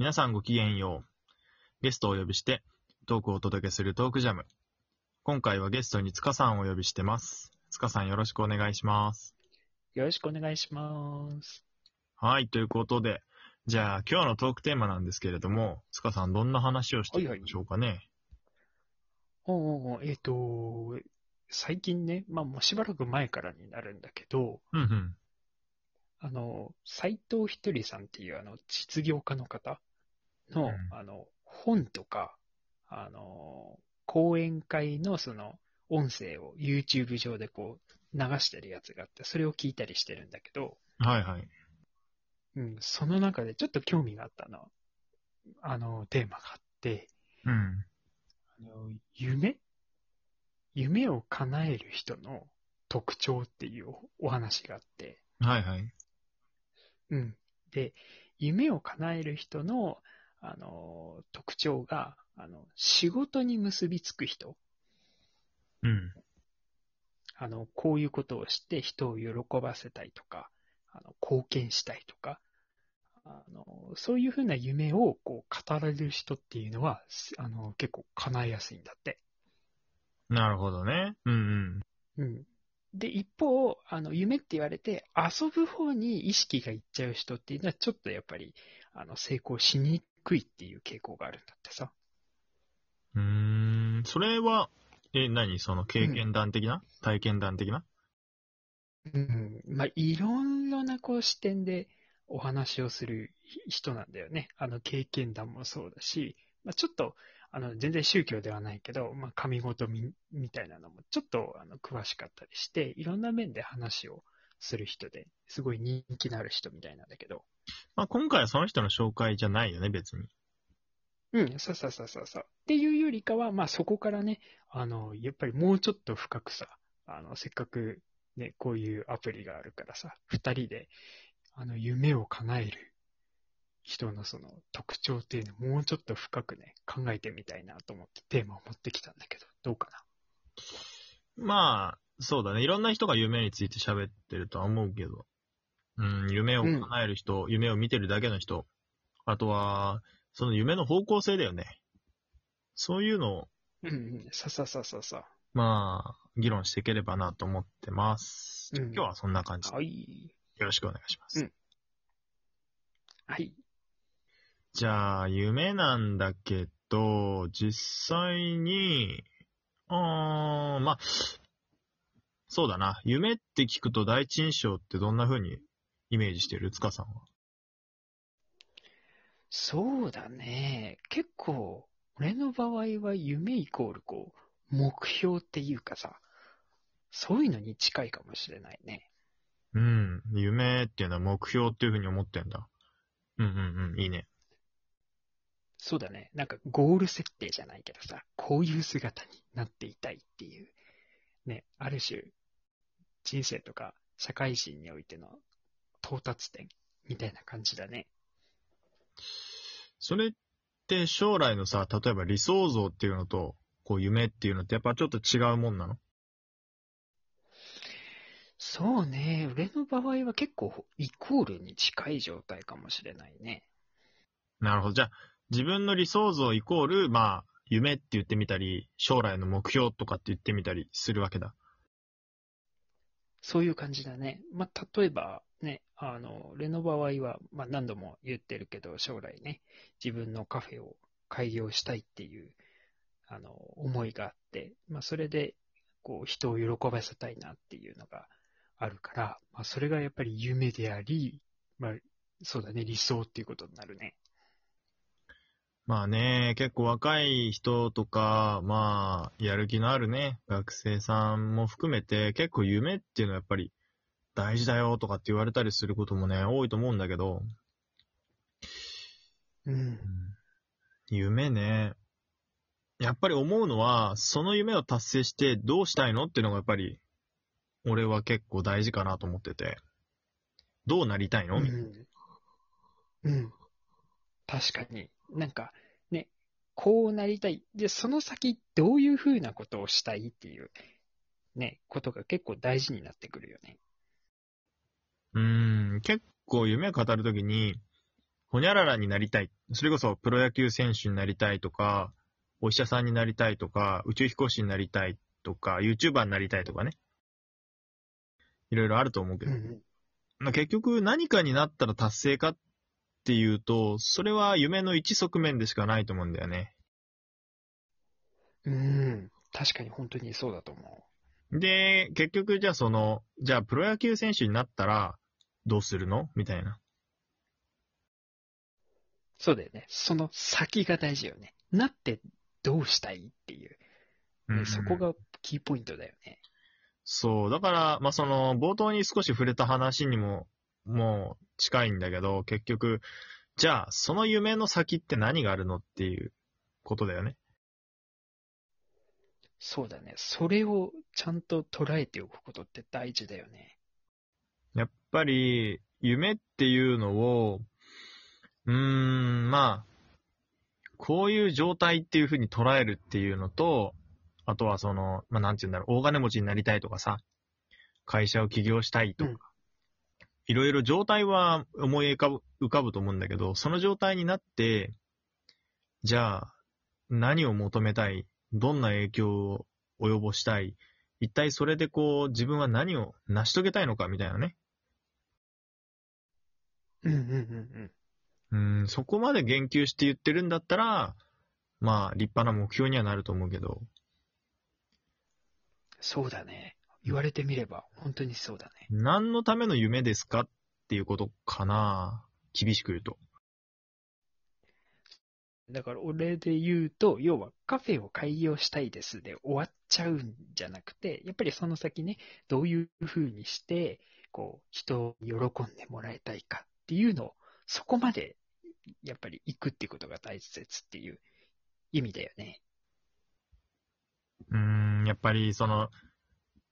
皆さんごきげんよう。ゲストをお呼びして、トークをお届けするトークジャム。今回はゲストに塚さんをお呼びしてます。塚さんよろしくお願いします。よろしくお願いします。はい、ということで、じゃあ今日のトークテーマなんですけれども、塚さんどんな話をしていきましょうかね。おうおうえっ、と、最近ね、まあもうしばらく前からになるんだけど、うんうん。あの、斎藤ひとりさんっていうあの、実業家の方の、うんあの、本とか、あの、講演会のその、音声を YouTube 上でこう、流してるやつがあって、それを聞いたりしてるんだけど、はいはい。うん、その中でちょっと興味があったの、あの、テーマがあって、うん。あの夢？夢を叶える人の特徴っていうお話があって、はいはい。うん。で、夢を叶える人の、あの、特徴が、あの、仕事に結びつく人。うん。あの、こういうことをして人を喜ばせたいとか、あの、貢献したいとか、あの、そういうふうな夢をこう語られる人っていうのは、すあの、結構叶えやすいんだって。なるほどね。うんうん。うん。で、一方、あの、夢って言われて、遊ぶ方に意識がいっちゃう人っていうのは、ちょっとやっぱり、あの、成功しにくいっていう傾向があるんだってさ。うーん。それは、え、何？その経験談的な、体験談的な？うん。まあ、いろいろなこう視点でお話をする人なんだよね。あの、経験談もそうだし、まあ、ちょっと、あの、全然宗教ではないけど、まあ、神事みみたいなのもちょっと、あの、詳しかったりして、いろんな面で話をする人で、すごい人気のある人みたいなんだけど、まあ今回はその人の紹介じゃないよね、別に。うん、そうそうそうそうそう。っていうよりかは、まあそこからね、あの、やっぱりもうちょっと深くさ、あの、せっかくね、こういうアプリがあるからさ、二人で、あの、夢を叶える人のその特徴っていうのをもうちょっと深くね、考えてみたいなと思ってテーマを持ってきたんだけど、どうかな？まあ、そうだね。いろんな人が夢について喋ってるとは思うけど。うん、夢を叶える人、夢を見てるだけの人。あとは、その夢の方向性だよね。そういうのを、うんうん、さささささ。まあ、議論していければなと思ってます。うん今日はそんな感じではい。よろしくお願いします。うんはい。じゃあ、夢なんだけど、実際に、あー、まあ、そうだな。夢って聞くと第一印象ってどんな風にイメージしてる？塚さんは。そうだね。結構、俺の場合は夢イコールこう、目標っていうかさ、そういうのに近いかもしれないね。うん。夢っていうのは目標っていう風に思ってんだ。うんうんうん。いいね。そうだね。なんかゴール設定じゃないけどさ、こういう姿になっていたいっていう、ね、ある種、人生とか社会人においての到達点みたいな感じだね。それって将来のさ、例えば理想像っていうのと、こう夢っていうのってやっぱちょっと違うもんなの？そうね。俺の場合は結構イコールに近い状態かもしれないね。なるほど。じゃあ、自分の理想像イコール、まあ、夢って言ってみたり、将来の目標とかって言ってみたりするわけだ。そういう感じだね。まあ、例えばね、あの、俺の場合は、まあ、何度も言ってるけど、将来ね、自分のカフェを開業したいっていう、あの、思いがあって、まあ、それで、こう、人を喜ばせたいなっていうのがあるから、まあ、それがやっぱり夢であり、まあ、そうだね、理想っていうことになるね。まあね、結構若い人とか、まあ、やる気のあるね、学生さんも含めて、結構夢っていうのはやっぱり大事だよとかって言われたりすることもね、多いと思うんだけど、うんう。ん夢ね。やっぱり思うのは、その夢を達成してどうしたいのっていうのがやっぱり、俺は結構大事かなと思ってて。どうなりたいの、うん。うん。確かに。なんか、ね、こうなりたい。で、その先、どういうふうなことをしたいっていう、ね、ことが結構大事になってくるよね。うーん、結構夢を語るときに、ほにゃららになりたい。それこそプロ野球選手になりたいとか、お医者さんになりたいとか、宇宙飛行士になりたいとか、YouTuber になりたいとかね。いろいろあると思うけど。うんうん。まあ結局何かになったら達成かっていうと、それは夢の一側面でしかないと思うんだよね。うん。確かに本当にそうだと思で、結局じゃあその、じゃあプロ野球選手になったらどうするの？みたいな。う。そうだよね。その先が大事よね。なってどうしたいっていう。ねうんそこがキーポイントだよね。そう。だから、まあ、その、冒頭に少し触れた話にも、もう近いんだけど、結局、じゃあ、その夢の先って何があるのっていうことだよね。そうだね。それをちゃんと捉えておくことって大事だよね。やっぱり、夢っていうのを、うーん、まあ、こういう状態っていうふうに捉えるっていうのと、あとはその、まあ、なんて言うんだろう、大金持ちになりたいとかさ、会社を起業したいとか、うんいろいろ状態は思い浮かぶ浮かぶと思うんだけど、その状態になって、じゃあ、何を求めたい？どんな影響を及ぼしたい？一体それでこう、自分は何を成し遂げたいのかみたいなね。うんうんうんうん。うん、そこまで言及して言ってるんだったら、まあ、立派な目標にはなると思うけど、そうだね。言われてみれば、本当にそうだね。何のための夢ですかっていうことかな。厳しく言うと。だから俺で言うと、要はカフェを開業したいですで終わっちゃうんじゃなくて、やっぱりその先ね、どういう風にして、こう、人を喜んでもらいたいかっていうのを、そこまで、やっぱり行くっていうことが大切っていう意味だよね。うーん、やっぱりその、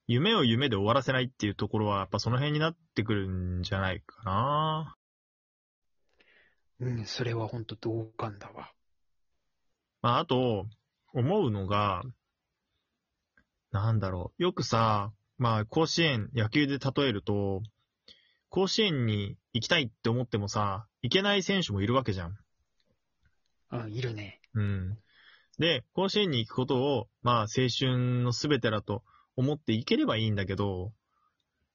夢を夢で終わらせないっていうところは、やっぱその辺になってくるんじゃないかな。うん、それは本当同感だわ。まあ、あと、思うのが、なんだろう。よくさ、まあ、甲子園、野球で例えると、甲子園に行きたいって思ってもさ、行けない選手もいるわけじゃん。うん、いるね。うん。で、甲子園に行くことを、まあ、青春のすべてだと思って行ければいいんだけど、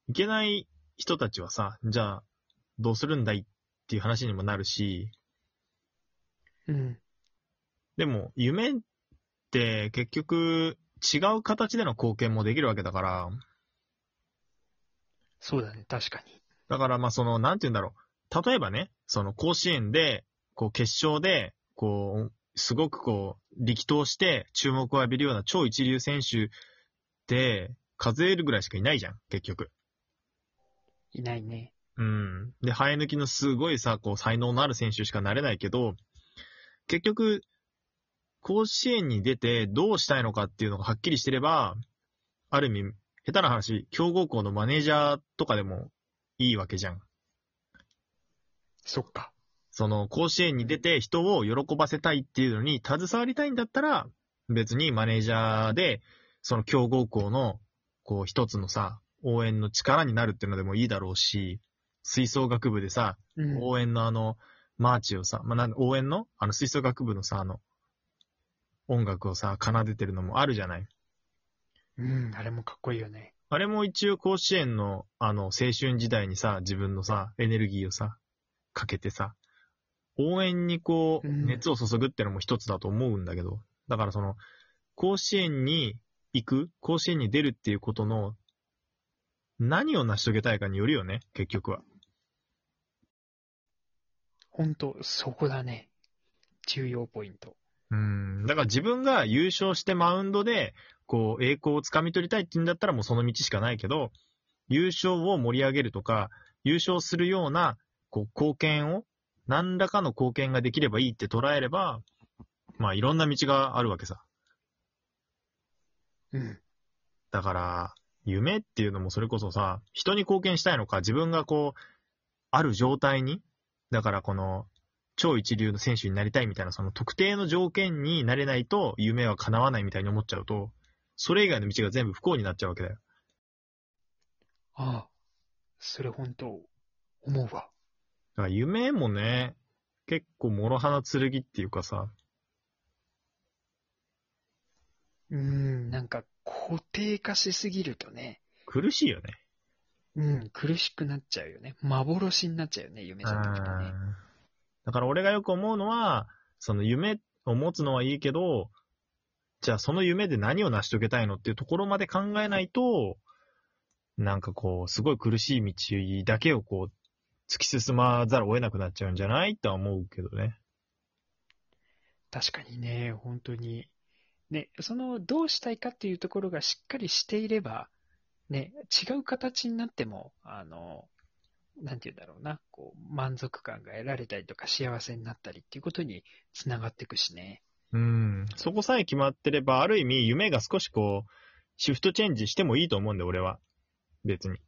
行けない人たちはさ、じゃあ、どうするんだいっていう話にもなるし、うん。でも、夢って結局違う形での貢献もできるわけだから、そうだね、確かに。だからまあその、なんて言うんだろう。例えばね、その甲子園で、こう決勝で、こう、すごくこう、力投して注目を浴びるような超一流選手数えるぐらいしかいないじゃん、結局。いないね。うん。で、生え抜きのすごいさ、こう、才能のある選手しかなれないけど、結局、甲子園に出てどうしたいのかっていうのがはっきりしてれば、ある意味、下手な話、強豪校のマネージャーとかでもいいわけじゃん。そっか。その、甲子園に出て人を喜ばせたいっていうのに携わりたいんだったら、別にマネージャーで、その強豪校の、こう、一つのさ、応援の力になるっていうのでもいいだろうし、吹奏楽部でさ、うん。応援のあの、マーチをさ、まあ、なん応援のあの、吹奏楽部のさ、あの、音楽をさ、奏でてるのもあるじゃない？うん、あれもかっこいいよね。あれも一応甲子園の、あの、青春時代にさ、自分のさ、エネルギーをさ、かけてさ、応援にこう、うん熱を注ぐってのも一つだと思うんだけど、だからその、甲子園に行く、甲子園に出るっていうことの、何を成し遂げたいかによるよね、結局は。本当そこだね。重要ポイント。うん。だから自分が優勝してマウンドで、こう、栄光をつかみ取りたいって言うんだったらもうその道しかないけど、優勝を盛り上げるとか、優勝するような、こう、貢献を、何らかの貢献ができればいいって捉えれば、まあいろんな道があるわけさ。うん。だから、夢っていうのもそれこそさ、人に貢献したいのか、自分がこう、ある状態に、だからこの、超一流の選手になりたいみたいな、その特定の条件になれないと夢は叶わないみたいに思っちゃうと、それ以外の道が全部不幸になっちゃうわけだよ。ああ。それ本当思うわ。だから夢もね、結構諸刃の剣っていうかさ、うーん、なんか固定化しすぎるとね、苦しいよね。うん、苦しくなっちゃうよね。幻になっちゃうよね、夢じゃなくてね。うんだから俺がよく思うのは、その夢を持つのはいいけど、じゃあその夢で何を成し遂げたいのっていうところまで考えないと、なんかこう、すごい苦しい道だけをこう、突き進まざるを得なくなっちゃうんじゃない？とは思うけどね。確かにね、本当に。ね、その、どうしたいかっていうところがしっかりしていれば、ね、違う形になっても、あの、なんて言うんだろうな、こう、満足感が得られたりとか幸せになったりっていうことにつながっていくしね。うん。そこさえ決まってれば、ある意味夢が少しこう、シフトチェンジしてもいいと思うんだよ、俺は。別に。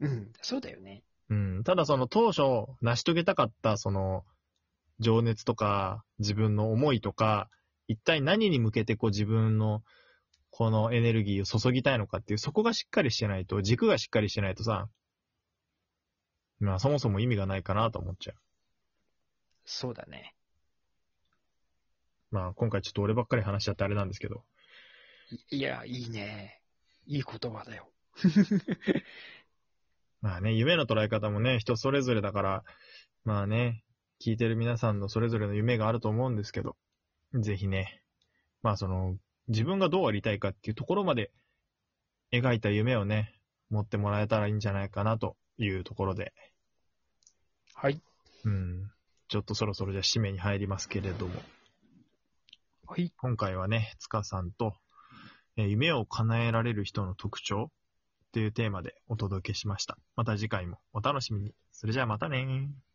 うん、そうだよね。うん。ただその当初成し遂げたかったその情熱とか自分の思いとか、一体何に向けてこう自分のこのエネルギーを注ぎたいのかっていう、そこがしっかりしてないと、軸がしっかりしてないとさ、まあそもそも意味がないかなと思っちゃう。そうだね。まあ今回ちょっと俺ばっかり話しちゃってあれなんですけど。いいや、いいね。いい言葉だよ。まあね、夢の捉え方もね、人それぞれだから、まあね、聞いてる皆さんのそれぞれの夢があると思うんですけど、ぜひね、まあその、自分がどうありたいかっていうところまで描いた夢をね、持ってもらえたらいいんじゃないかなというところで、はい。うん、ちょっとそろそろじゃあ締めに入りますけれども、はい。今回はね、塚さんと、えー夢を叶えられる人の特徴っていうテーマでお届けしました。また次回もお楽しみに。それじゃあまたねー。